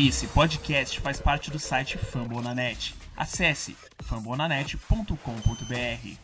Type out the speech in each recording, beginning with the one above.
Esse podcast faz parte do site Fambonanet. Acesse fambonanet.com.br.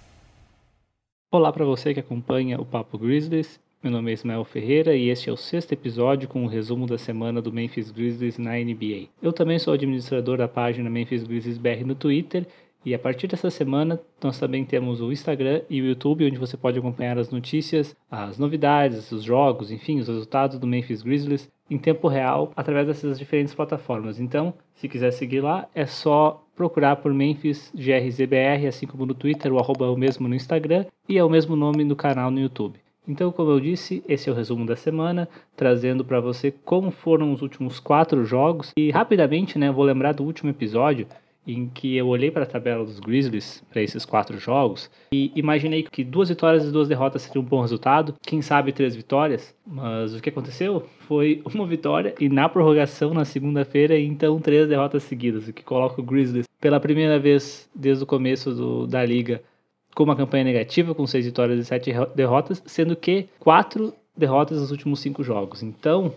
Olá para você que acompanha o Papo Grizzlies. Meu nome é Ismael Ferreira e este é o sexto episódio com o resumo da semana do Memphis Grizzlies na NBA. Eu também sou administrador da página Memphis Grizzlies BR no Twitter e a partir dessa semana, nós também temos o Instagram e o YouTube, onde você pode acompanhar as notícias, as novidades, os jogos, enfim, os resultados do Memphis Grizzlies em tempo real através dessas diferentes plataformas. Então, se quiser seguir lá, é só procurar por Memphis GRZBR, assim como no Twitter, o arroba é o mesmo no Instagram e é o mesmo nome no canal no YouTube. Então, como eu disse, esse é o resumo da semana, trazendo para você como foram os últimos quatro jogos. E rapidamente, né, vou lembrar do último episódio em que eu olhei para a tabela dos Grizzlies para esses quatro jogos e imaginei que duas vitórias e duas derrotas seria um bom resultado, quem sabe três vitórias, mas o que aconteceu foi uma vitória e na prorrogação na segunda-feira então três derrotas seguidas, o que coloca o Grizzlies pela primeira vez desde o começo do, da liga com uma campanha negativa com seis vitórias e sete derrotas, sendo que quatro derrotas nos últimos cinco jogos. Então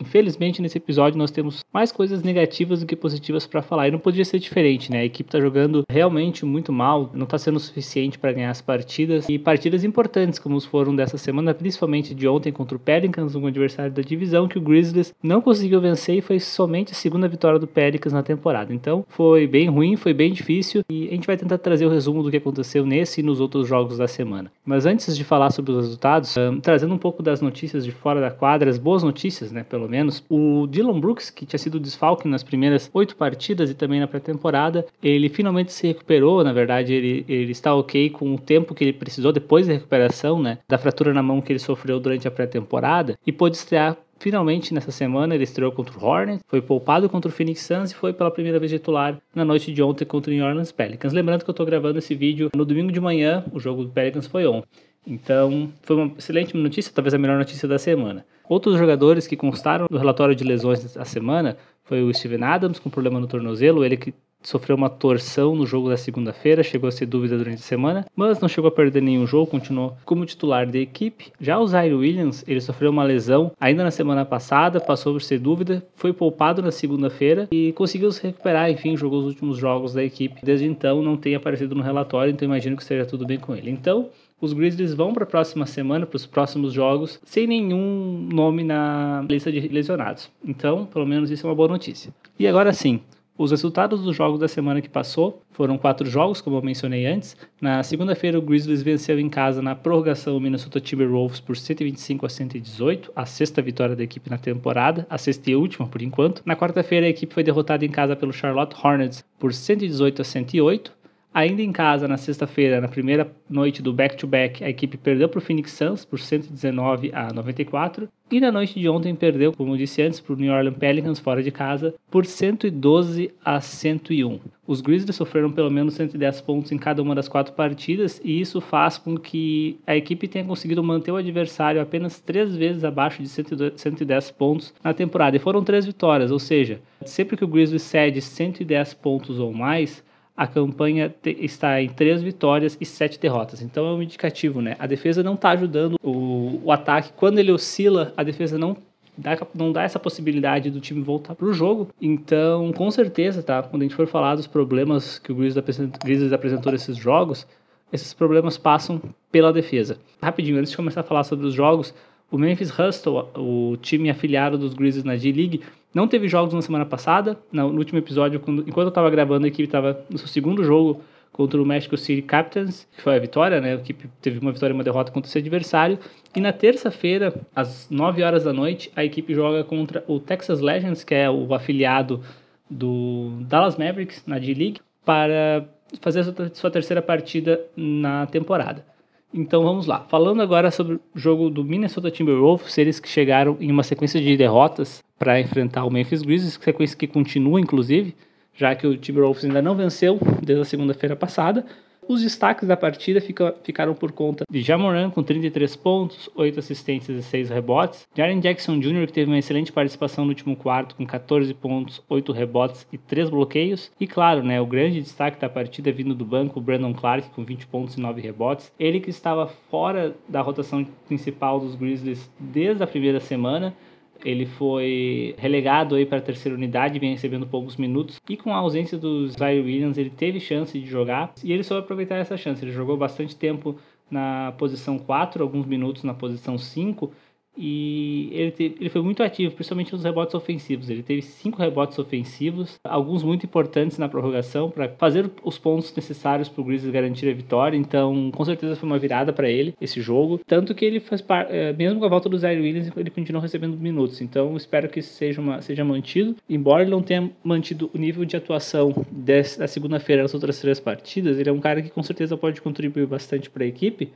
Infelizmente, nesse episódio nós temos mais coisas negativas do que positivas para falar. E não podia ser diferente, né? A equipe está jogando realmente muito mal, não está sendo suficiente para ganhar as partidas. E partidas importantes, como foram dessa semana, principalmente de ontem contra o Pelicans, um adversário da divisão, que o Grizzlies não conseguiu vencer e foi somente a segunda vitória do Pelicans na temporada. Então, foi bem ruim, foi bem difícil. E a gente vai tentar trazer o resumo do que aconteceu nesse e nos outros jogos da semana. Mas antes de falar sobre os resultados, um, trazendo um pouco das notícias de fora da quadra, as boas notícias, né? Pelo pelo menos. O Dylan Brooks, que tinha sido desfalque nas primeiras oito partidas e também na pré-temporada, ele finalmente se recuperou. Na verdade, ele, ele está ok com o tempo que ele precisou depois da recuperação, né? Da fratura na mão que ele sofreu durante a pré-temporada e pôde estrear Finalmente, nessa semana, ele estreou contra o Hornets, foi poupado contra o Phoenix Suns e foi pela primeira vez titular na noite de ontem contra o New Orleans Pelicans. Lembrando que eu estou gravando esse vídeo no domingo de manhã, o jogo do Pelicans foi ontem. Então, foi uma excelente notícia, talvez a melhor notícia da semana. Outros jogadores que constaram no relatório de lesões da semana foi o Steven Adams, com problema no tornozelo, ele que sofreu uma torção no jogo da segunda-feira, chegou a ser dúvida durante a semana, mas não chegou a perder nenhum jogo, continuou como titular da equipe. Já o Zaire Williams, ele sofreu uma lesão ainda na semana passada, passou por ser dúvida, foi poupado na segunda-feira e conseguiu se recuperar, enfim, jogou os últimos jogos da equipe. Desde então não tem aparecido no relatório, então imagino que esteja tudo bem com ele. Então, os Grizzlies vão para a próxima semana, para os próximos jogos, sem nenhum nome na lista de lesionados. Então, pelo menos isso é uma boa notícia. E agora sim, os resultados dos jogos da semana que passou foram quatro jogos, como eu mencionei antes. Na segunda-feira, o Grizzlies venceu em casa na prorrogação o Minnesota Timberwolves por 125 a 118, a sexta vitória da equipe na temporada, a sexta e última por enquanto. Na quarta-feira, a equipe foi derrotada em casa pelo Charlotte Hornets por 118 a 108. Ainda em casa, na sexta-feira, na primeira noite do back-to-back, -back, a equipe perdeu para o Phoenix Suns por 119 a 94. E na noite de ontem perdeu, como eu disse antes, para o New Orleans Pelicans fora de casa por 112 a 101. Os Grizzlies sofreram pelo menos 110 pontos em cada uma das quatro partidas e isso faz com que a equipe tenha conseguido manter o adversário apenas três vezes abaixo de 110 pontos na temporada. E foram três vitórias, ou seja, sempre que o Grizzlies cede 110 pontos ou mais, a campanha está em três vitórias e sete derrotas. Então é um indicativo, né? A defesa não está ajudando o, o ataque. Quando ele oscila, a defesa não dá, não dá essa possibilidade do time voltar para o jogo. Então, com certeza, tá? Quando a gente for falar dos problemas que o Grizzlies apresentou, apresentou nesses jogos, esses problemas passam pela defesa. Rapidinho, antes de começar a falar sobre os jogos, o Memphis Hustle, o time afiliado dos Grizzlies na G-League, não teve jogos na semana passada. No, último episódio, quando, enquanto eu estava gravando, a equipe estava no seu segundo jogo contra o Mexico City Captains, que foi a vitória, né? A equipe teve uma vitória e uma derrota contra esse adversário. E na terça-feira, às 9 horas da noite, a equipe joga contra o Texas Legends, que é o afiliado do Dallas Mavericks na D-League, para fazer sua terceira partida na temporada. Então vamos lá. Falando agora sobre o jogo do Minnesota Timberwolves, eles que chegaram em uma sequência de derrotas para enfrentar o Memphis Grizzlies, sequência que continua inclusive, já que o Timberwolves ainda não venceu desde a segunda-feira passada. Os destaques da partida fica, ficaram por conta de Jamoran com 33 pontos, 8 assistências e 6 rebotes. Jaren Jackson Jr., que teve uma excelente participação no último quarto com 14 pontos, 8 rebotes e 3 bloqueios. E claro, né, o grande destaque da partida vindo do banco, Brandon Clark com 20 pontos e 9 rebotes. Ele que estava fora da rotação principal dos Grizzlies desde a primeira semana ele foi relegado aí para a terceira unidade, vem recebendo poucos minutos. E com a ausência do Zaire Williams, ele teve chance de jogar e ele soube aproveitar essa chance. Ele jogou bastante tempo na posição 4, alguns minutos na posição 5 e ele, teve, ele foi muito ativo, principalmente nos rebotes ofensivos. Ele teve cinco rebotes ofensivos, alguns muito importantes na prorrogação, para fazer os pontos necessários para o Grizzlies garantir a vitória. Então, com certeza foi uma virada para ele esse jogo. Tanto que ele faz parte, é, mesmo com a volta do Zaire Williams, ele continuou recebendo minutos. Então, espero que isso seja, uma, seja mantido. Embora ele não tenha mantido o nível de atuação da segunda-feira nas outras três partidas, ele é um cara que com certeza pode contribuir bastante para a equipe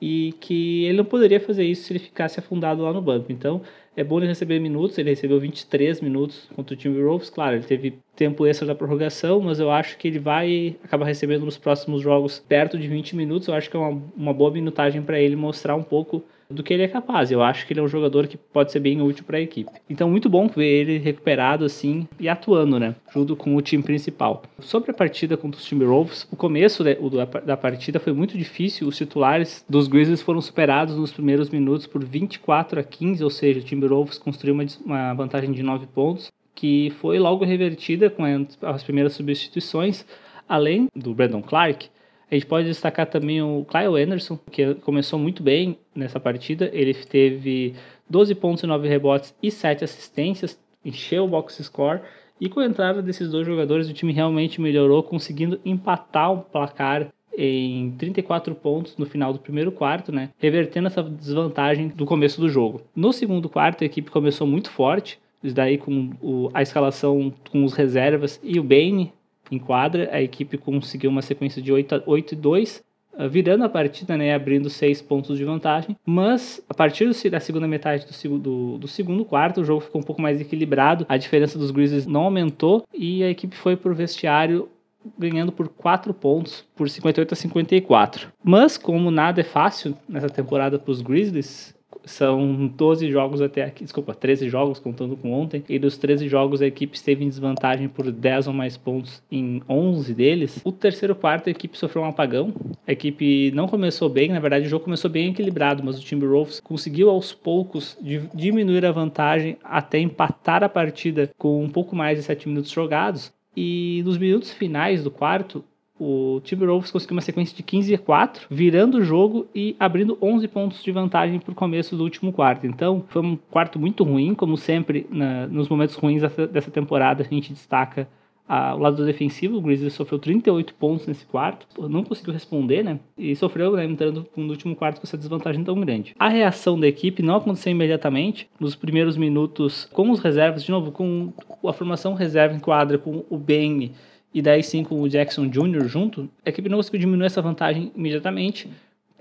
e que ele não poderia fazer isso se ele ficasse afundado lá no banco. Então, é bom ele receber minutos, ele recebeu 23 minutos contra o Timberwolves, claro, ele teve tempo extra da prorrogação, mas eu acho que ele vai acabar recebendo nos próximos jogos perto de 20 minutos, eu acho que é uma, uma boa minutagem para ele mostrar um pouco do que ele é capaz. Eu acho que ele é um jogador que pode ser bem útil para a equipe. Então, muito bom ver ele recuperado assim e atuando, né, junto com o time principal. Sobre a partida contra os Timberwolves, o começo né, da partida foi muito difícil. Os titulares dos Grizzlies foram superados nos primeiros minutos por 24 a 15, ou seja, o Timberwolves construiu uma, uma vantagem de 9 pontos, que foi logo revertida com as primeiras substituições, além do Brandon Clark a gente pode destacar também o Kyle Anderson, que começou muito bem nessa partida. Ele teve 12 pontos e 9 rebotes e 7 assistências, encheu o box score. E com a entrada desses dois jogadores, o time realmente melhorou, conseguindo empatar o placar em 34 pontos no final do primeiro quarto, né? Revertendo essa desvantagem do começo do jogo. No segundo quarto, a equipe começou muito forte, daí com o, a escalação com os reservas e o Bane em quadra. A equipe conseguiu uma sequência de 8, 8 e 2, ah, virando a partida, né, abrindo 6 pontos de vantagem. Mas a partir da segunda metade do, do, do, segundo quarto, o jogo ficou um pouco mais equilibrado. A diferença dos Grizzlies não aumentou e a equipe foi para o vestiário ganhando por 4 pontos, por 58 a 54. Mas, como nada é fácil nessa temporada para os Grizzlies, são 12 jogos até aqui, desculpa, 13 jogos contando com ontem. E dos 13 jogos a equipe esteve em desvantagem por 10 ou mais pontos em 11 deles. O terceiro quarto a equipe sofreu um apagão. A equipe não começou bem, na verdade o jogo começou bem equilibrado, mas o Timberwolves conseguiu aos poucos diminuir a vantagem até empatar a partida com um pouco mais de 7 minutos jogados. E nos minutos finais do quarto, o Timberwolves conseguiu uma sequência de 15 a 4, virando o jogo e abrindo 11 pontos de vantagem para o começo do último quarto. Então, foi um quarto muito ruim, como sempre, na, nos momentos ruins dessa temporada, a gente destaca o lado defensivo, o Grizzlies sofreu 38 pontos nesse quarto, não conseguiu responder, né? E sofreu, né, entrando no último quarto com essa desvantagem tão grande. A reação da equipe não aconteceu imediatamente. Nos primeiros minutos, com os reservas, de novo, com a formação reserva em quadra, com o Ben e daí sim com o Jackson Jr. junto, a equipe não conseguiu diminuir essa vantagem imediatamente.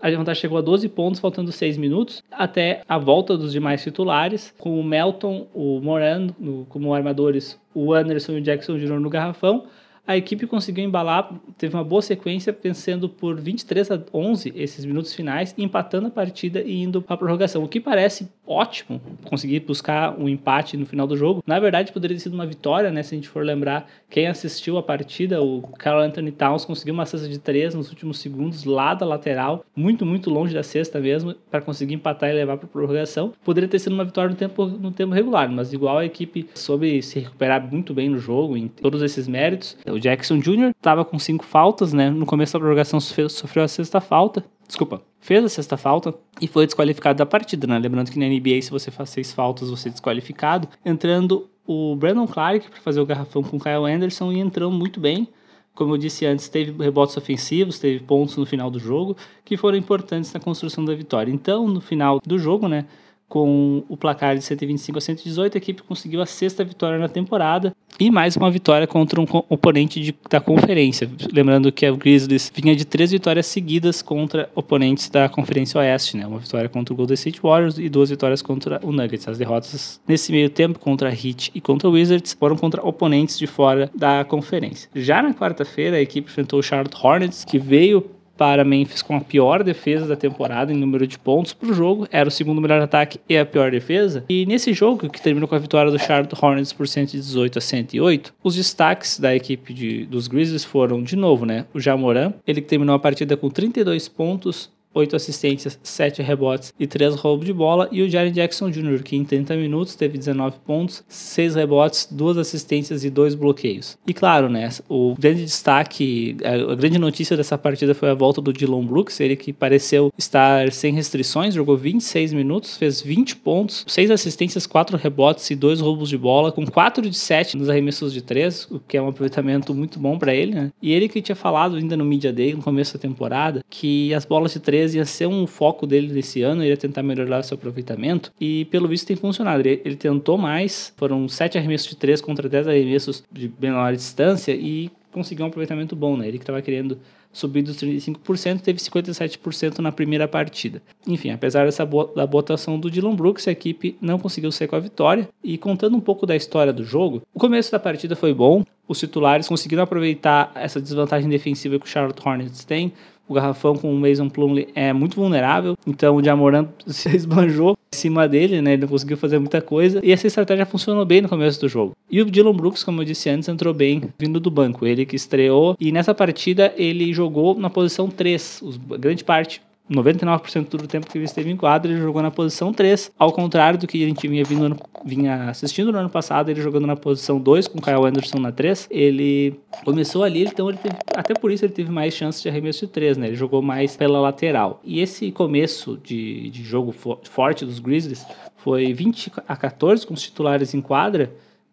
A vantagem chegou a 12 pontos, faltando 6 minutos, até a volta dos demais titulares, com o Melton, o Moran no, como armadores, o Anderson e o Jackson Jr. no garrafão, a equipe conseguiu embalar, teve uma boa sequência, vencendo por 23 a 11 esses minutos finais, empatando a partida e indo para a prorrogação. O que parece ótimo, conseguir buscar um empate no final do jogo. Na verdade, poderia ter sido uma vitória, né? Se a gente for lembrar, quem assistiu a partida, o Carl Anthony Towns conseguiu uma cesta de três nos últimos segundos, lá da lateral, muito, muito longe da cesta mesmo, para conseguir empatar e levar para a prorrogação. Poderia ter sido uma vitória no tempo, no tempo regular, mas igual a equipe soube se recuperar muito bem no jogo, em todos esses méritos. O Jackson Jr. estava com cinco faltas, né? No começo da prorrogação sofreu a sexta falta. Desculpa, fez a sexta falta e foi desqualificado da partida, né? Lembrando que na NBA, se você faz seis faltas, você é desqualificado. Entrando o Brandon Clark para fazer o garrafão com o Kyle Anderson e entrou muito bem. Como eu disse antes, teve rebotes ofensivos, teve pontos no final do jogo que foram importantes na construção da vitória. Então, no final do jogo, né? Com o placar de 125 a 118, a equipe conseguiu a sexta vitória na temporada e mais uma vitória contra um oponente de, da conferência. Lembrando que o Grizzlies vinha de três vitórias seguidas contra oponentes da Conferência Oeste, né? Uma vitória contra o Golden State Warriors e duas vitórias contra o Nuggets. As derrotas nesse meio tempo contra a Heat e contra o Wizards foram contra oponentes de fora da conferência. Já na quarta-feira, a equipe enfrentou o Charlotte Hornets, que veio para Memphis com a pior defesa da temporada em número de pontos para o jogo. Era o segundo melhor ataque e a pior defesa. E nesse jogo, que terminou com a vitória do Charlotte Hornets por 118 a 108, os destaques da equipe de, dos Grizzlies foram, de novo, né, o Jamoran. Ele terminou a partida com 32 pontos, 8 assistências, 7 rebotes e 3 roubos de bola. E o Jaren Jackson Jr., que em 30 minutos teve 19 pontos, 6 rebotes, 2 assistências e 2 bloqueios. E claro, né, o grande destaque, a grande notícia dessa partida foi a volta do Dylan Brooks, ele que pareceu estar sem restrições, jogou 26 minutos, fez 20 pontos, 6 assistências, 4 rebotes e 2 roubos de bola, com 4 de 7 nos arremessos de 3, o que é um aproveitamento muito bom para ele, né? E ele que tinha falado ainda no Media Day, no começo da temporada, que as bolas de 3 ia ser um foco dele nesse ano, ele ia tentar melhorar seu aproveitamento, e pelo visto tem funcionado. Ele, ele tentou mais, foram 7 arremessos de 3 contra 10 arremessos de menor distância e conseguiu um aproveitamento bom, né? Ele que estava querendo subir dos 35%, teve 57% na primeira partida. Enfim, apesar dessa boa, da botação do Dylan Brooks, a equipe não conseguiu ser com a vitória. E contando um pouco da história do jogo, o começo da partida foi bom, os titulares conseguiram aproveitar essa desvantagem defensiva que o Charlotte Hornets tem, o garrafão com o Mason Plumlee é muito vulnerável, então o Jamoran se esbanjou em cima dele, né? Ele não conseguiu fazer muita coisa. E essa estratégia funcionou bem no começo do jogo. E o Dylan Brooks, como eu disse antes, entrou bem vindo do banco. Ele que estreou e nessa partida ele jogou na posição 3, grande parte 99% do tempo que ele esteve em quadra, ele jogou na posição 3, ao contrário do que a gente vinha, vindo, vinha assistindo no ano passado, ele jogando na posição 2, com Kyle Anderson na 3. Ele começou ali, então ele teve, até por isso ele teve mais chances de arremesso de 3, né? Ele jogou mais pela lateral. E esse começo de, de jogo forte dos Grizzlies foi 20 a 14 com os titulares em quadra,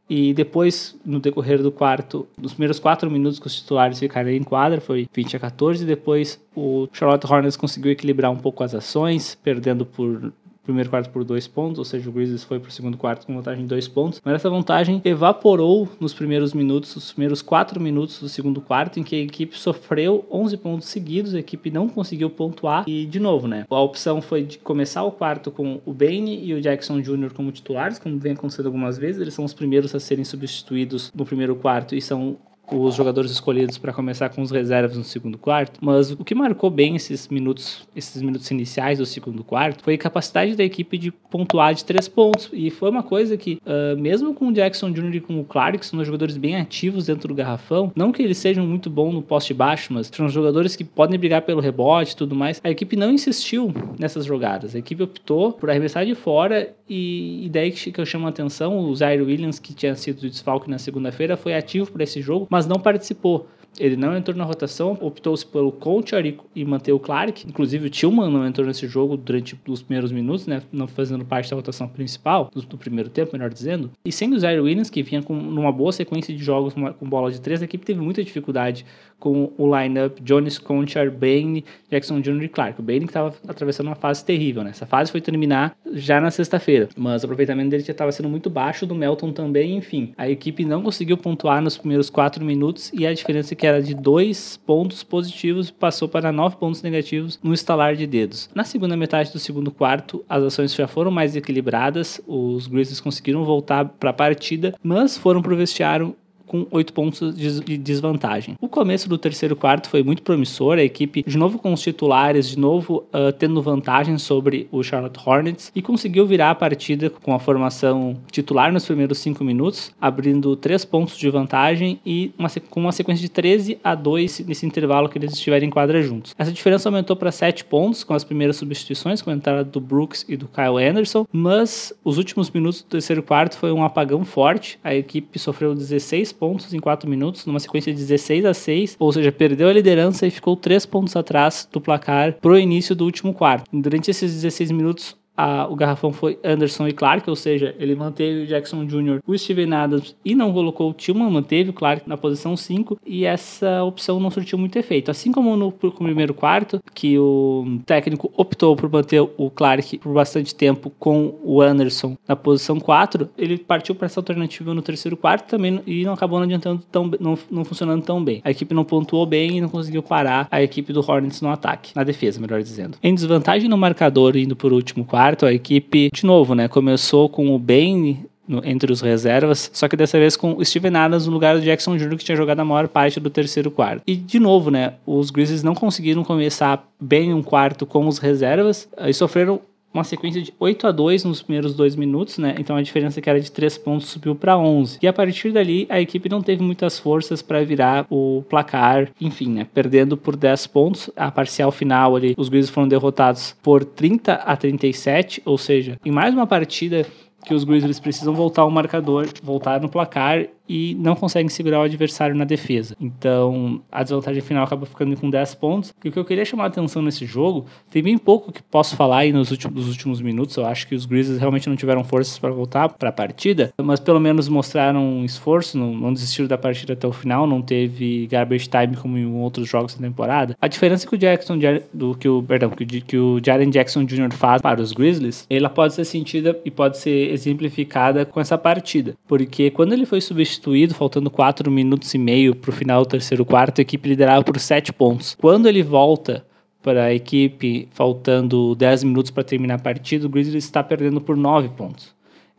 e depois, no decorrer do quarto, nos primeiros quatro minutos que os titulares ficaram em quadra, foi 20 a 14. Depois, o Charlotte Hornets conseguiu equilibrar um pouco as ações, perdendo por primeiro quarto por dois pontos, ou seja, o Grizzlies foi para o segundo quarto com vantagem de dois pontos, mas essa vantagem evaporou nos primeiros minutos, os primeiros quatro minutos do segundo quarto, em que a equipe sofreu 11 pontos seguidos, a equipe não conseguiu pontuar, e de novo, né, a opção foi de começar o quarto com o Bane e o Jackson Jr. como titulares, como vem acontecendo algumas vezes, eles são os primeiros a serem substituídos no primeiro quarto e são os jogadores escolhidos para começar com os reservas no segundo quarto, mas o que marcou bem esses minutos, esses minutos iniciais do segundo quarto foi a capacidade da equipe de pontuar de três pontos. E foi uma coisa que, uh, mesmo com o Jackson Jr. e com o Clark, que são jogadores bem ativos dentro do garrafão, não que eles sejam muito bons no poste baixo, mas são jogadores que podem brigar pelo rebote e tudo mais, a equipe não insistiu nessas jogadas. A equipe optou por arremessar de fora e, e daí que eu chamo a atenção, o Zaire Williams, que tinha sido desfalque na segunda-feira, foi ativo para esse jogo, mas não participou. Ele não entrou na rotação, optou-se pelo Conchar e, manter o Clark. Inclusive o Tillman não entrou nesse jogo durante os primeiros minutos, né? Não fazendo parte da rotação principal, do, primeiro tempo, melhor dizendo. E sem o Zaire Williams, que vinha com numa boa sequência de jogos com bola de três, a equipe teve muita dificuldade com o lineup Jones, Conchar, Bane, Jackson Jr. e Clark. O Bane que estava atravessando uma fase terrível, né? Essa fase foi terminar já na sexta-feira, mas o aproveitamento dele já estava sendo muito baixo, do Melton também, enfim. A equipe não conseguiu pontuar nos primeiros quatro minutos e a diferença que era de dois pontos positivos passou para nove pontos negativos no estalar de dedos. Na segunda metade do segundo quarto, as ações já foram mais equilibradas, os Grizzlies conseguiram voltar para a partida, mas foram pro vestiário com 8 pontos de desvantagem. O começo do terceiro quarto foi muito promissor, a equipe de novo com os titulares, de novo uh, tendo vantagem sobre o Charlotte Hornets e conseguiu virar a partida com a formação titular nos primeiros 5 minutos, abrindo 3 pontos de vantagem e uma, com uma sequência de 13 a 2 nesse intervalo que eles estiverem em quadra juntos. Essa diferença aumentou para 7 pontos com as primeiras substituições, com a entrada do Brooks e do Kyle Anderson, mas os últimos minutos do terceiro quarto foi um apagão forte, a equipe sofreu 16 pontos em 4 minutos, numa sequência de 16 a 6, ou seja, perdeu a liderança e ficou 3 pontos atrás do placar pro início do último quarto. Durante esses 16 minutos, a, o garrafão foi Anderson e Clark, ou seja, ele manteve o Jackson Jr., o Steven Adams e não colocou o Tillman, manteve o Clark na posição 5 e essa opção não surtiu muito efeito. Assim como no, primeiro quarto, que o técnico optou por manter o Clark por bastante tempo com o Anderson na posição 4, ele partiu para essa alternativa no terceiro quarto também e não acabou não adiantando tão não, não funcionando tão bem. A equipe não pontuou bem e não conseguiu parar a equipe do Hornets no ataque, na defesa, melhor dizendo. Em desvantagem no marcador indo por último quarto, quarto, a equipe, de novo, né, começou com o Bane no, entre os reservas, só que dessa vez com o Steven Adams no lugar do Jackson Jr., que tinha jogado a maior parte do terceiro quarto. E, de novo, né, os Grizzlies não conseguiram começar bem um quarto com os reservas e sofreram uma sequência de 8 a 2 nos primeiros dois minutos, né? Então a diferença que era de 3 pontos subiu para 11. E a partir dali, a equipe não teve muitas forças para virar o placar, enfim, né? Perdendo por 10 pontos. A parcial final ali, os Grizzlies foram derrotados por 30 a 37, ou seja, em mais uma partida que os Grizzlies precisam voltar ao marcador, voltar no placar e não conseguem segurar o adversário na defesa. Então, a desvantagem final acaba ficando com 10 pontos. E o que eu queria chamar a atenção nesse jogo, tem bem pouco que posso falar aí nos últimos, nos últimos minutos. Eu acho que os Grizzlies realmente não tiveram forças para voltar para a partida, mas pelo menos mostraram um esforço, não, não desistiram da partida até o final, não teve garbage time como em outros jogos da temporada. A diferença que o Jackson, do que o, perdão, que, que o Jaren Jackson Jr. faz para os Grizzlies, ela pode ser sentida e pode ser exemplificada com essa partida, porque quando ele foi substituído substituído, faltando 4 minutos e meio para o final do terceiro quarto, a equipe liderava por 7 pontos. Quando ele volta para a equipe, faltando 10 minutos para terminar a partida, o Grizzlies está perdendo por 9 pontos.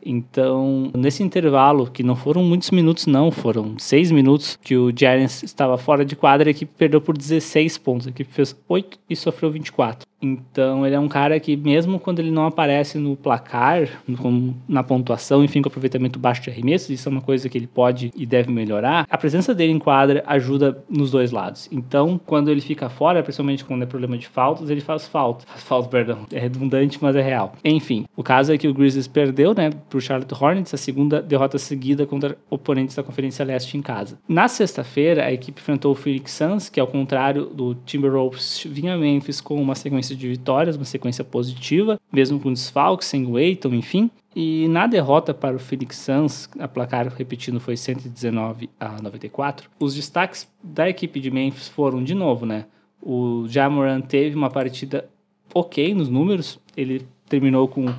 Então, nesse intervalo, que não foram muitos minutos, não, foram seis minutos que o Giants estava fora de quadra, a equipe perdeu por 16 pontos. A equipe fez 8 e sofreu 24. Então ele é um cara que, mesmo quando ele não aparece no placar, no, na pontuação, enfim, com aproveitamento baixo de arremessos, isso é uma coisa que ele pode e deve melhorar, a presença dele em quadra ajuda nos dois lados. Então, quando ele fica fora, principalmente quando é problema de faltas, ele faz falta. Faz falta, perdão. É redundante, mas é real. Enfim, o caso é que o Grizzlies perdeu, né, pro Charlotte Hornets, a segunda derrota seguida contra oponentes da Conferência Leste em casa. Na sexta-feira, a equipe enfrentou o Phoenix Suns, que ao contrário do Timberwolves, vinha Memphis com uma sequência de vitórias, uma sequência positiva, mesmo com desfalques, sem o enfim. E na derrota para o Phoenix Suns, a placar repetindo foi 119 a 94, os destaques da equipe de Memphis foram de novo, né? O Jamoran teve uma partida ok nos números, ele terminou com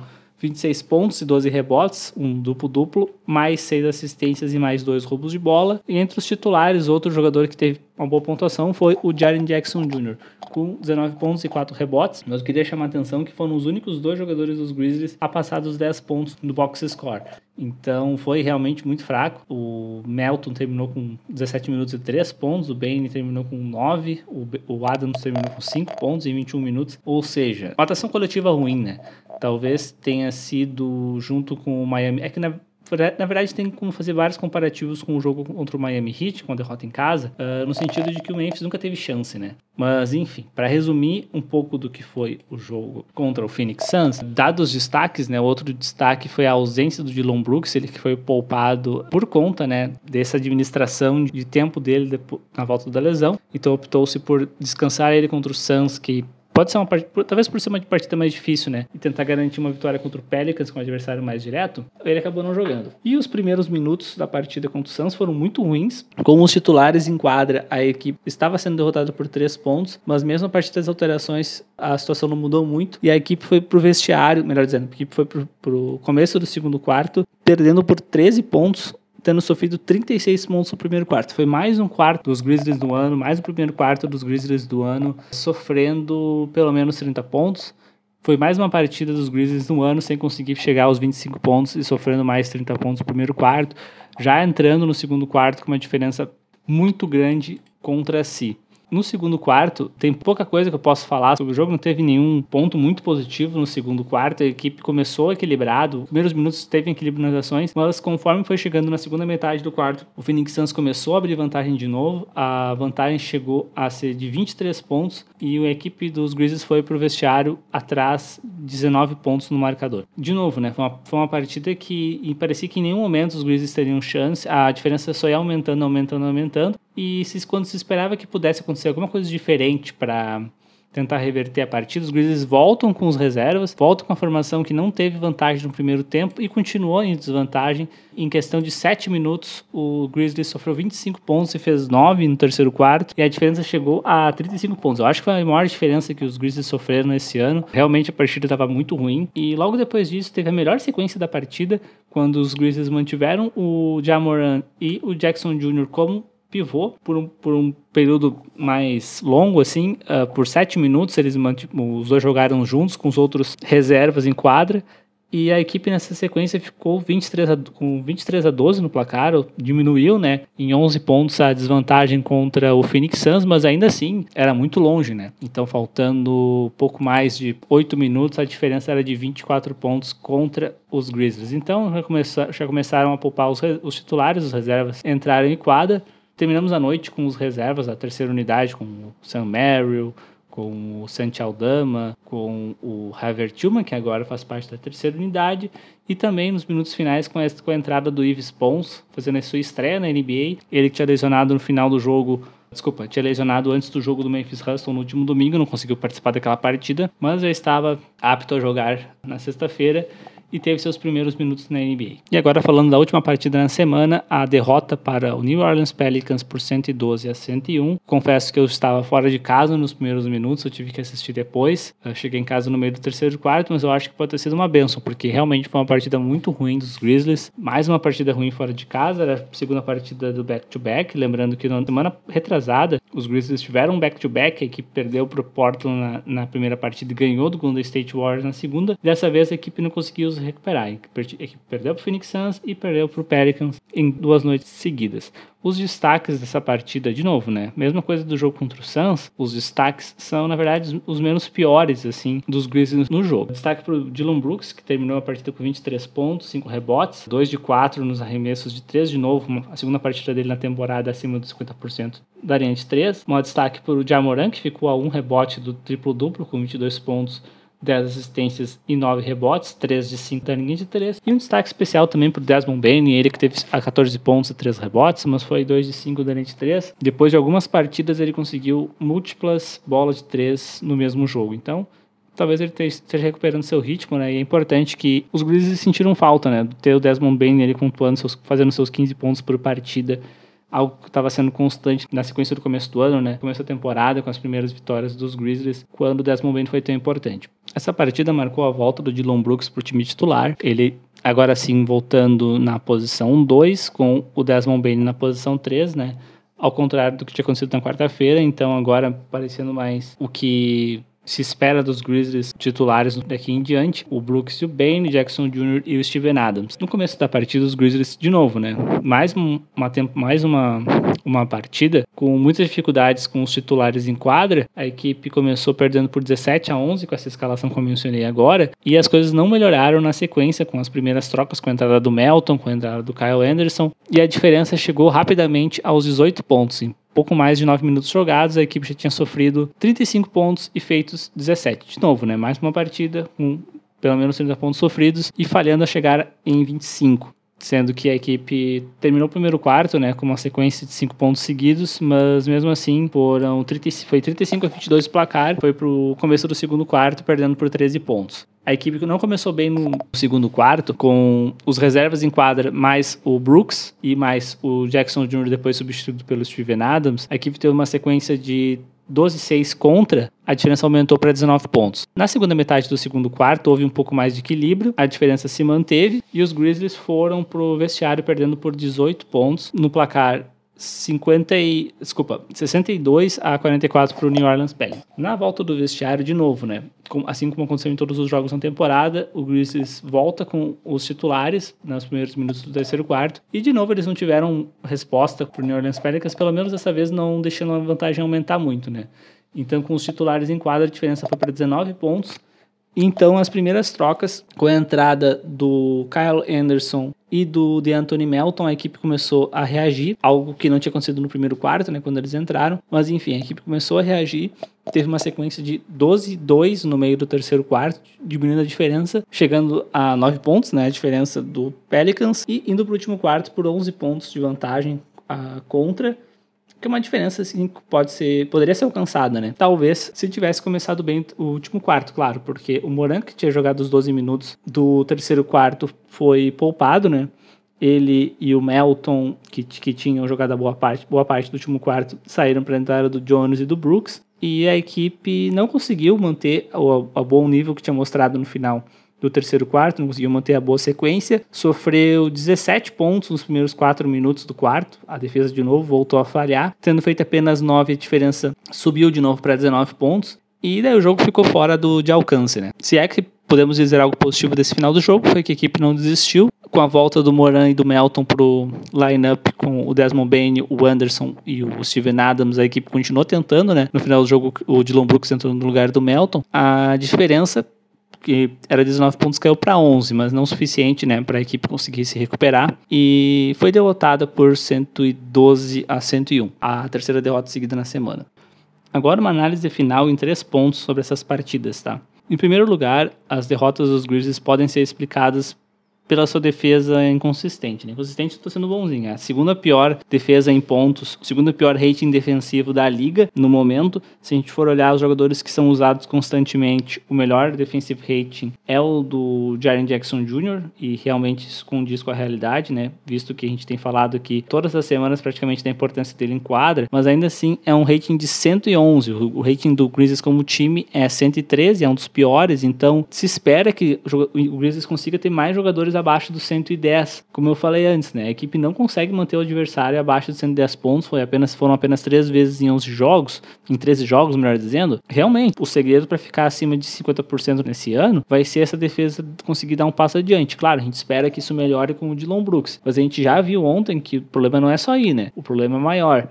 26 pontos e 12 rebotes, um duplo-duplo, mais 6 assistências e mais 2 roubos de bola. E entre os titulares, outro jogador que teve uma boa pontuação foi o Jaren Jackson Jr., com 19 pontos e 4 rebotes. Mas eu queria chamar a atenção que foram os únicos dois jogadores dos Grizzlies a passar dos 10 pontos no box score. Então foi realmente muito fraco. O Melton terminou com 17 minutos e 3 pontos, o Bane terminou com 9, o Adams terminou com 5 pontos em 21 minutos. Ou seja, uma coletiva ruim, né? Talvez tenha sido junto com o Miami. É que na, na verdade, tem como fazer vários comparativos com o jogo contra o Miami Heat, com a derrota em casa, uh, no sentido de que o Memphis nunca teve chance, né? Mas, enfim, para resumir um pouco do que foi o jogo contra o Phoenix Suns, dados os destaques, né? Outro destaque foi a ausência do Dylan Brooks, ele que foi poupado por conta, né, dessa administração de tempo dele na volta da lesão. Então, optou-se por descansar ele contra o Suns, que Pode ser uma partida, talvez por ser uma partida mais difícil, né? E tentar garantir uma vitória contra o Pelicans, com um adversário mais direto, ele acabou não jogando. E os primeiros minutos da partida contra o Suns foram muito ruins. Com os titulares em quadra, a equipe estava sendo derrotada por três pontos, mas mesmo a partir das alterações, a situação não mudou muito. E a equipe foi pro vestiário, melhor dizendo, a equipe foi pro, pro começo do segundo quarto, perdendo por 13 pontos tendo sofrido 36 pontos no primeiro quarto. Foi mais um quarto dos Grizzlies do ano, mais o primeiro quarto dos Grizzlies do ano, sofrendo pelo menos 30 pontos. Foi mais uma partida dos Grizzlies no ano sem conseguir chegar aos 25 pontos e sofrendo mais 30 pontos no primeiro quarto, já entrando no segundo quarto com uma diferença muito grande contra si. No segundo quarto, tem pouca coisa que eu posso falar sobre o jogo, não teve nenhum ponto muito positivo no segundo quarto. A equipe começou equilibrado, os primeiros minutos teve equilíbrio nas ações, mas conforme foi chegando na segunda metade do quarto, o Phoenix Suns começou a abrir vantagem de novo. A vantagem chegou a ser de 23 pontos e a equipe dos Grizzlies foi para o vestiário atrás 19 pontos no marcador. De novo, né? Foi uma, foi uma partida que parecia que em nenhum momento os Grizzlies teriam chance, a diferença só ia aumentando, aumentando, aumentando. E se, quando se esperava que pudesse acontecer alguma coisa diferente para tentar reverter a partida, os Grizzlies voltam com os reservas, voltam com a formação que não teve vantagem no primeiro tempo e continuou em desvantagem. Em questão de 7 minutos, o Grizzlies sofreu 25 pontos e fez 9 no terceiro quarto, e a diferença chegou a 35 pontos. Eu acho que foi a maior diferença que os Grizzlies sofreram esse ano. Realmente a partida estava muito ruim, e logo depois disso teve a melhor sequência da partida, quando os Grizzlies mantiveram o Jamoran e o Jackson Jr. como pivô por um, por um período mais longo, assim, uh, por sete minutos, eles os dois jogaram juntos com os outros reservas em quadra, E a equipe nessa sequência ficou 23 a, com 23 a 12 no placar, diminuiu né, em 11 pontos a desvantagem contra o Phoenix Suns, mas ainda assim era muito longe. Né? Então, faltando pouco mais de 8 minutos, a diferença era de 24 pontos contra os Grizzlies. Então, já, começaram, já começaram a poupar os, os titulares, os reservas entraram em quadra. Terminamos a noite com os reservas, a terceira unidade, com o Sam Merrill, com o Santi Aldama, com o Javier Tillman, que agora faz parte da terceira unidade, e também nos minutos finais com a, entrada do Yves Pons, fazendo a sua estreia na NBA. Ele tinha lesionado no final do jogo desculpa, tinha lesionado antes do jogo do Memphis Hustle no último domingo, não conseguiu participar daquela partida, mas já estava apto a jogar na sexta-feira e teve seus primeiros minutos na NBA. E agora falando da última partida na semana, a derrota para o New Orleans Pelicans por 112 a 101. Confesso que eu estava fora de casa nos primeiros minutos, eu tive que assistir depois. Eu cheguei em casa no meio do terceiro quarto, mas eu acho que pode ter sido uma benção, porque realmente foi uma partida muito ruim dos Grizzlies. Mais uma partida ruim fora de casa, era a segunda partida do back-to-back. -back. Lembrando que na semana retrasada, os Grizzlies tiveram um back-to-back, -back, a equipe perdeu para o Portland na, na, primeira partida e ganhou do Golden State Warriors na segunda. Dessa vez a equipe não conseguiu se recuperar. Equipe perdeu para o Phoenix Suns e perdeu para o Pelicans em duas noites seguidas. Os destaques dessa partida, de novo, né? Mesma coisa do jogo contra o Suns, os destaques são, na verdade, os menos piores, assim, dos Grizzlies no jogo. Destaque para o Dylan Brooks, que terminou a partida com 23 pontos, 5 rebotes, 2 de 4 nos arremessos de 3 de novo, a segunda partida dele na temporada acima dos 50% da linha de 3. Um destaque para o Jamoran, que ficou a um rebote do triplo-duplo, com 22 pontos 10 assistências e 9 rebotes, 3 de 5 da linha de 3. E um destaque especial também para o Desmond Bain, ele que teve 14 pontos e 3 rebotes, mas foi 2 de 5 da linha de 3. Depois de algumas partidas, ele conseguiu múltiplas bolas de 3 no mesmo jogo. Então, talvez ele esteja recuperando seu ritmo, né? E é importante que os Grizzlies sentiram falta, né? Ter o Desmond Bain ele pontuando, seus, fazendo seus 15 pontos por partida algo que estava sendo constante na sequência do começo do ano, né? Começo da temporada com as primeiras vitórias dos Grizzlies, quando o Desmond Bain foi tão importante. Essa partida marcou a volta do Dylan Brooks para o time titular. Ele agora sim voltando na posição 2 com o Desmond Bain na posição 3, né? Ao contrário do que tinha acontecido na quarta-feira, então agora parecendo mais o que se espera dos Grizzlies titulares daqui em diante, o Brooks e o Bane, Jackson Jr. e o Steven Adams. No começo da partida, os Grizzlies, de novo, né? Mais uma, mais uma, uma partida com muitas dificuldades com os titulares em quadra. A equipe começou perdendo por 17 a 11 com essa escalação que eu mencionei agora, e as coisas não melhoraram na sequência com as primeiras trocas, com a entrada do Melton, com a entrada do Kyle Anderson, e a diferença chegou rapidamente aos 18 pontos pouco mais de 9 minutos jogados, a equipe já tinha sofrido 35 pontos e feitos 17. De novo, né? Mais uma partida com pelo menos 30 pontos sofridos e falhando a chegar em 25 sendo que a equipe terminou o primeiro quarto, né, com uma sequência de cinco pontos seguidos, mas mesmo assim foram 30, foi 35 a 22 o placar, foi pro começo do segundo quarto perdendo por 13 pontos. A equipe não começou bem no segundo quarto, com os reservas em quadra, mais o Brooks e mais o Jackson Jr. depois substituído pelo Steven Adams. A equipe teve uma sequência de 12-6 contra, a diferença aumentou para 19 pontos. Na segunda metade do segundo quarto, houve um pouco mais de equilíbrio, a diferença se manteve e os Grizzlies foram pro vestiário perdendo por 18 pontos no placar 50 e, desculpa, 62 a 44 para o New Orleans Pelicans. Na volta do vestiário, de novo, né? Assim como aconteceu em todos os jogos na temporada, o Grizzlies volta com os titulares nos primeiros minutos do terceiro quarto e de novo eles não tiveram resposta para o New Orleans Pelicans, pelo menos dessa vez não deixando a vantagem aumentar muito, né? Então, com os titulares em quadra, a diferença foi para 19 pontos então, as primeiras trocas, com a entrada do Kyle Anderson e do Anthony Melton, a equipe começou a reagir, algo que não tinha acontecido no primeiro quarto, né, quando eles entraram. Mas enfim, a equipe começou a reagir, teve uma sequência de 12-2 no meio do terceiro quarto, diminuindo a diferença, chegando a 9 pontos, né, a diferença do Pelicans, e indo para o último quarto por 11 pontos de vantagem uh, contra que é uma diferença assim pode ser, poderia ser alcançada, né? Talvez se tivesse começado bem o último quarto, claro, porque o Moran que tinha jogado os 12 minutos do terceiro quarto foi poupado, né? Ele e o Melton, que, que tinham jogado a boa parte, boa parte do último quarto, saíram para a entrada do Jones e do Brooks. E a equipe não conseguiu manter o, o bom nível que tinha mostrado no final do terceiro quarto, não conseguiu manter a boa sequência, sofreu 17 pontos nos primeiros 4 minutos do quarto, a defesa de novo voltou a falhar, tendo feito apenas 9, a diferença subiu de novo para 19 pontos, e daí o jogo ficou fora do, de alcance, né? Se é que podemos dizer algo positivo desse final do jogo foi que a equipe não desistiu. Com a volta do Moran e do Melton para o line-up com o Desmond Bain, o Anderson e o Steven Adams, a equipe continuou tentando, né? No final do jogo, o Dylan Brooks entrou no lugar do Melton. A diferença que era 19 pontos, caiu para 11, mas não suficiente né, para a equipe conseguir se recuperar. E foi derrotada por 112 a 101, a terceira derrota seguida na semana. Agora uma análise final em três pontos sobre essas partidas, tá? Em primeiro lugar, as derrotas dos Grizzlies podem ser explicadas pela sua defesa inconsistente. Né? Inconsistente, estou sendo bonzinho. A segunda pior defesa em pontos, o segundo pior rating defensivo da liga no momento. Se a gente for olhar os jogadores que são usados constantemente, o melhor defensive rating é o do Jaren Jackson Jr. e realmente isso condiz com a realidade, né? Visto que a gente tem falado aqui todas as semanas praticamente da importância dele em quadra, mas ainda assim é um rating de 111. O rating do Grizzlies como time é 113, é um dos piores, então se espera que o Grizzlies consiga ter mais jogadores abaixo dos 110. Como eu falei antes, né? A equipe não consegue manter o adversário abaixo de 110 pontos, foi apenas, foram apenas três vezes em 11 jogos, em 13 jogos, melhor dizendo. Realmente, o segredo para ficar acima de 50% nesse ano vai ser essa defesa conseguir dar um passo adiante. Claro, a gente espera que isso melhore com o Dylan Brooks, mas a gente já viu ontem que o problema não é só aí, né? O problema é maior.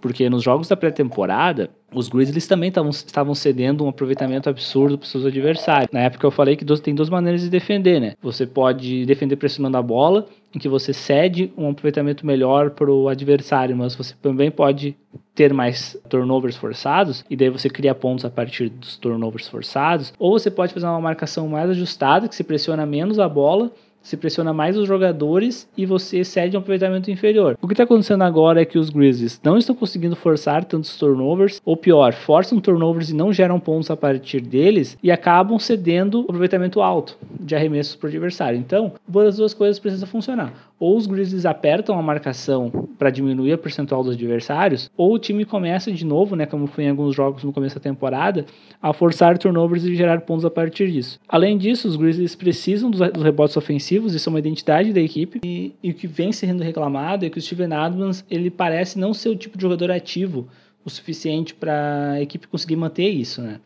Porque nos jogos da pré-temporada, os Grizzlies também tavam, estavam cedendo um aproveitamento absurdo para seus adversários. Na época eu falei que tem duas maneiras de defender, né? Você pode defender pressionando a bola, em que você cede um aproveitamento melhor para o adversário, mas você também pode ter mais turnovers forçados, e daí você cria pontos a partir dos turnovers forçados, ou você pode fazer uma marcação mais ajustada, que se pressiona menos a bola se pressiona mais os jogadores e você cede um aproveitamento inferior. O que está acontecendo agora é que os Grizzlies não estão conseguindo forçar tantos turnovers, ou pior, forçam turnovers e não geram pontos a partir deles e acabam cedendo aproveitamento alto de arremessos para o adversário. Então, uma das duas coisas precisa funcionar ou os Grizzlies apertam a marcação para diminuir a percentual dos adversários, ou o time começa de novo, né, como foi em alguns jogos no começo da temporada, a forçar turnovers e gerar pontos a partir disso. Além disso, os Grizzlies precisam dos, rebotes ofensivos, isso é uma identidade da equipe, e, e o que vem sendo reclamado é que o Steven Adams ele parece não ser o tipo de jogador ativo o suficiente para a equipe conseguir manter isso, né?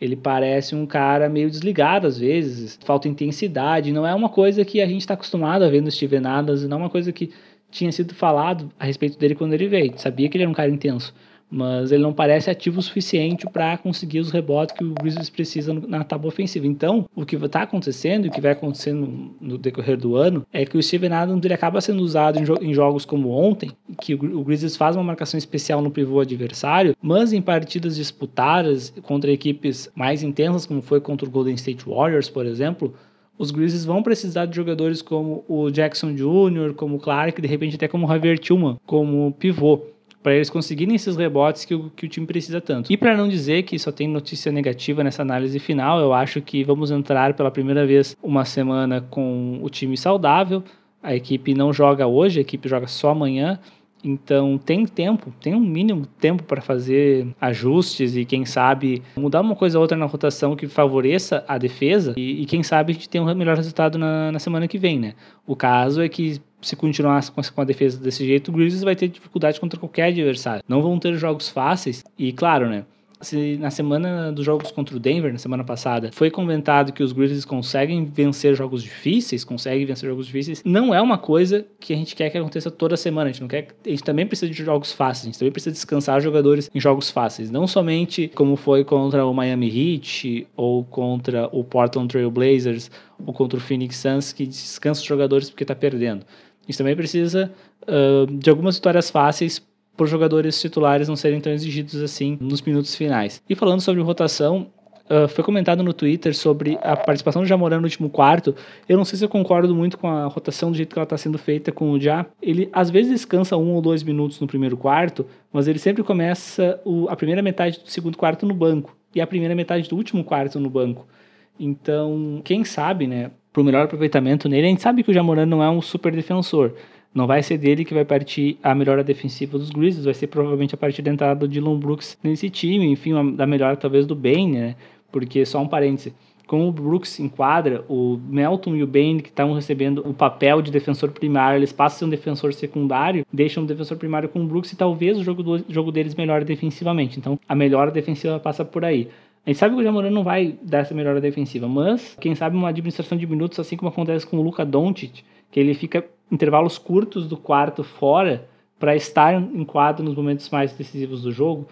Ele parece um cara meio desligado às vezes, falta intensidade. Não é uma coisa que a gente está acostumado a ver no Steven Adams, não é uma coisa que tinha sido falado a respeito dele quando ele veio. Sabia que ele era um cara intenso mas ele não parece ativo o suficiente para conseguir os rebotes que o Grizzlies precisa na tábua ofensiva. Então, o que está acontecendo e o que vai acontecendo no decorrer do ano é que o Steven Adams ele acaba sendo usado em, jo em jogos como ontem, que o, o Grizzlies faz uma marcação especial no pivô adversário, mas em partidas disputadas contra equipes mais intensas, como foi contra o Golden State Warriors, por exemplo, os Grizzlies vão precisar de jogadores como o Jackson Jr., como o Clark, de repente até como o Javier Tillman, como pivô para eles conseguirem esses rebotes que o, que o time precisa tanto. E para não dizer que só tem notícia negativa nessa análise final, eu acho que vamos entrar pela primeira vez uma semana com o time saudável. A equipe não joga hoje, a equipe joga só amanhã. Então tem tempo, tem um mínimo tempo para fazer ajustes e quem sabe mudar uma coisa ou outra na rotação que favoreça a defesa e, e quem sabe a gente tem um melhor resultado na, na semana que vem, né? O caso é que se continuar com a defesa desse jeito, o Grizzlies vai ter dificuldade contra qualquer adversário. Não vão ter jogos fáceis e, claro, né? Se na semana dos jogos contra o Denver, na semana passada, foi comentado que os Grizzlies conseguem vencer jogos difíceis, conseguem vencer jogos difíceis, não é uma coisa que a gente quer que aconteça toda semana. A gente não quer, a gente também precisa de jogos fáceis, a gente também precisa descansar jogadores em jogos fáceis, não somente como foi contra o Miami Heat ou contra o Portland Trail Blazers ou contra o Phoenix Suns que descansa os jogadores porque está perdendo gente também precisa uh, de algumas vitórias fáceis por jogadores titulares não serem tão exigidos assim nos minutos finais. E falando sobre rotação, Uh, foi comentado no Twitter sobre a participação do Jamoran no último quarto. Eu não sei se eu concordo muito com a rotação do jeito que ela está sendo feita com o Já. Ele às vezes descansa um ou dois minutos no primeiro quarto, mas ele sempre começa o, a primeira metade do segundo quarto no banco e a primeira metade do último quarto no banco. Então, quem sabe, né? para o melhor aproveitamento nele. A gente sabe que o Jamoran não é um super defensor. Não vai ser dele que vai partir a melhora defensiva dos Grizzlies, vai ser provavelmente a partir da entrada do Dylan Brooks nesse time, enfim, da melhora talvez do Bane, né? Porque, só um parêntese, como o Brooks enquadra, o Melton e o Bane, que estão recebendo o papel de defensor primário, eles passam a ser um defensor secundário, deixam o defensor primário com o Brooks e talvez o jogo, do, jogo deles melhore defensivamente. Então, a melhora defensiva passa por aí. A gente sabe que o Jamoran não vai dar essa melhora defensiva, mas quem sabe uma administração de minutos, assim como acontece com o Luca Doncic, que ele fica intervalos curtos do quarto fora para estar em quadro nos momentos mais decisivos do jogo,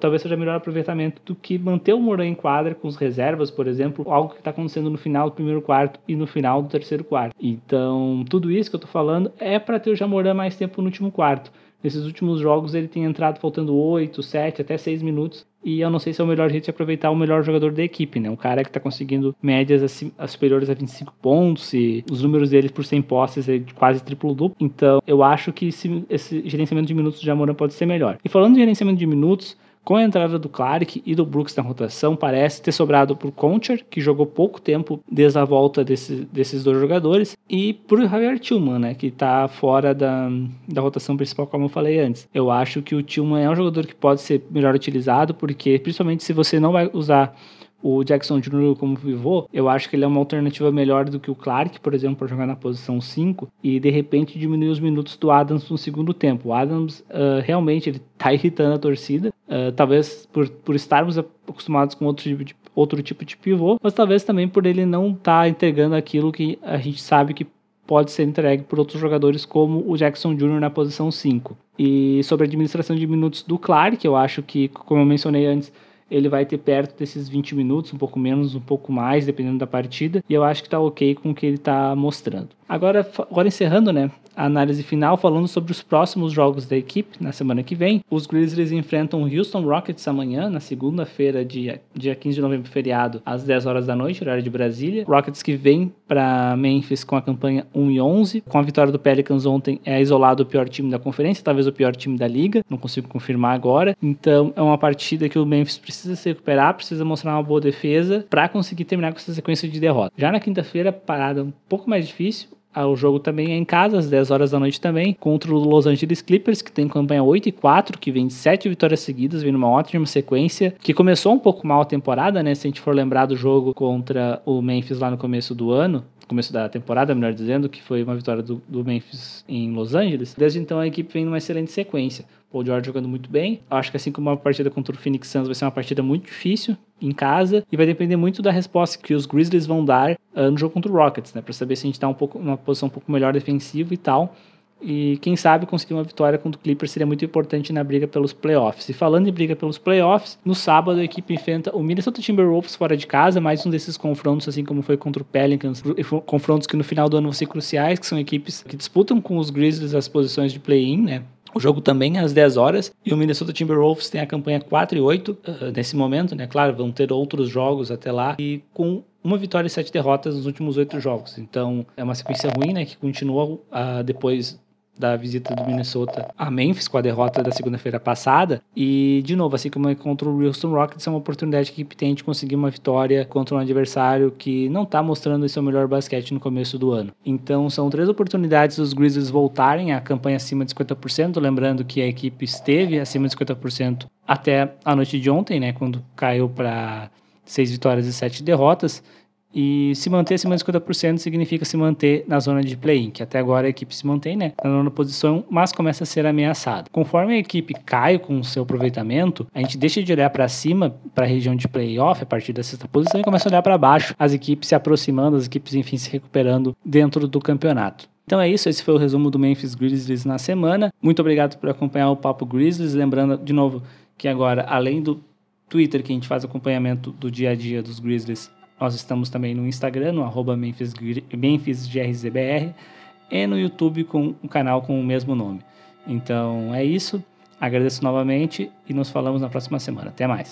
talvez seja melhor aproveitamento do que manter o Moran em quadra com os reservas, por exemplo, algo que está acontecendo no final do primeiro quarto e no final do terceiro quarto. Então, tudo isso que eu estou falando é para ter o Jamoran mais tempo no último quarto. Nesses últimos jogos ele tem entrado faltando 8, 7, até 6 minutos. E eu não sei se é o melhor jeito de aproveitar o melhor jogador da equipe, né? Um cara que está conseguindo médias assim, superiores a 25 pontos e os números dele por 100 posses é quase triplo duplo. Então eu acho que esse, esse gerenciamento de minutos de Jamoran pode ser melhor. E falando de gerenciamento de minutos, com a entrada do Clark e do Brooks na rotação, parece ter sobrado por Concher, que jogou pouco tempo desde a volta desse, desses dois jogadores, e por Javier Tillman, né, que está fora da, da rotação principal, como eu falei antes. Eu acho que o Tillman é um jogador que pode ser melhor utilizado, porque principalmente se você não vai usar o Jackson Jr. como pivô, eu acho que ele é uma alternativa melhor do que o Clark, por exemplo, para jogar na posição 5 e de repente diminuir os minutos do Adams no segundo tempo. O Adams uh, realmente ele tá irritando a torcida, uh, talvez por, por estarmos acostumados com outro tipo, de, outro tipo de pivô, mas talvez também por ele não estar tá entregando aquilo que a gente sabe que pode ser entregue por outros jogadores como o Jackson Jr. na posição 5. E sobre a administração de minutos do Clark, eu acho que, como eu mencionei antes, ele vai ter perto desses 20 minutos, um pouco menos, um pouco mais, dependendo da partida, e eu acho que está ok com o que ele está mostrando. Agora, agora encerrando, né, a análise final falando sobre os próximos jogos da equipe na semana que vem. Os Grizzlies enfrentam o Houston Rockets amanhã, na segunda-feira, dia, dia 15 de novembro, feriado, às 10 horas da noite, horário de Brasília. Rockets que vem para Memphis com a campanha 1 e 11. Com a vitória do Pelicans ontem, é isolado o pior time da conferência, talvez o pior time da liga, não consigo confirmar agora. Então, é uma partida que o Memphis precisa se recuperar, precisa mostrar uma boa defesa para conseguir terminar com essa sequência de derrota. Já na quinta-feira, parada um pouco mais difícil. Ah, o jogo também é em casa, às 10 horas da noite também, contra o Los Angeles Clippers, que tem campanha 8 e 4, que vem de 7 vitórias seguidas, vem numa ótima sequência, que começou um pouco mal a temporada, né? Se a gente for lembrar do jogo contra o Memphis lá no começo do ano, começo da temporada, melhor dizendo, que foi uma vitória do, do Memphis em Los Angeles. Desde então a equipe vem numa excelente sequência. Paul George jogando muito bem. Acho que assim como uma partida contra o Phoenix Suns vai ser uma partida muito difícil em casa e vai depender muito da resposta que os Grizzlies vão dar uh, no jogo contra o Rockets, né, para saber se a gente está um pouco numa posição um pouco melhor defensiva e tal. E quem sabe conseguir uma vitória contra o Clippers seria muito importante na briga pelos playoffs. E falando em briga pelos playoffs, no sábado a equipe enfrenta o Minnesota Timberwolves fora de casa, mais um desses confrontos, assim como foi contra o Pelicans, confrontos que no final do ano vão ser cruciais, que são equipes que disputam com os Grizzlies as posições de play-in, né? O jogo também é às 10 horas e o Minnesota Timberwolves tem a campanha 4 e 8 uh, nesse momento, né? Claro, vão ter outros jogos até lá e com uma vitória e sete derrotas nos últimos oito jogos. Então é uma sequência ruim, né? Que continua uh, depois da visita do Minnesota a Memphis com a derrota da segunda-feira passada. E, de novo, assim como é contra o Houston Rockets, é uma oportunidade que a equipe tem de conseguir uma vitória contra um adversário que não está mostrando seu melhor basquete no começo do ano. Então, são três oportunidades dos Grizzlies voltarem à campanha acima de 50%. Lembrando que a equipe esteve acima de 50% até a noite de ontem, né, quando caiu para seis vitórias e sete derrotas. E se manter acima de 50% significa se manter na zona de play-in, que até agora a equipe se mantém né, na nona posição, mas começa a ser ameaçada. Conforme a equipe cai com o seu aproveitamento, a gente deixa de olhar para cima, para a região de playoff, a partir da sexta posição, e começa a olhar para baixo, as equipes se aproximando, as equipes, enfim, se recuperando dentro do campeonato. Então é isso, esse foi o resumo do Memphis Grizzlies na semana. Muito obrigado por acompanhar o Papo Grizzlies. Lembrando, de novo, que agora, além do Twitter, que a gente faz acompanhamento do dia a dia dos Grizzlies, nós estamos também no Instagram, no arroba Memphis, MemphisGRZBR, e no YouTube com um canal com o mesmo nome. Então é isso. Agradeço novamente e nos falamos na próxima semana. Até mais.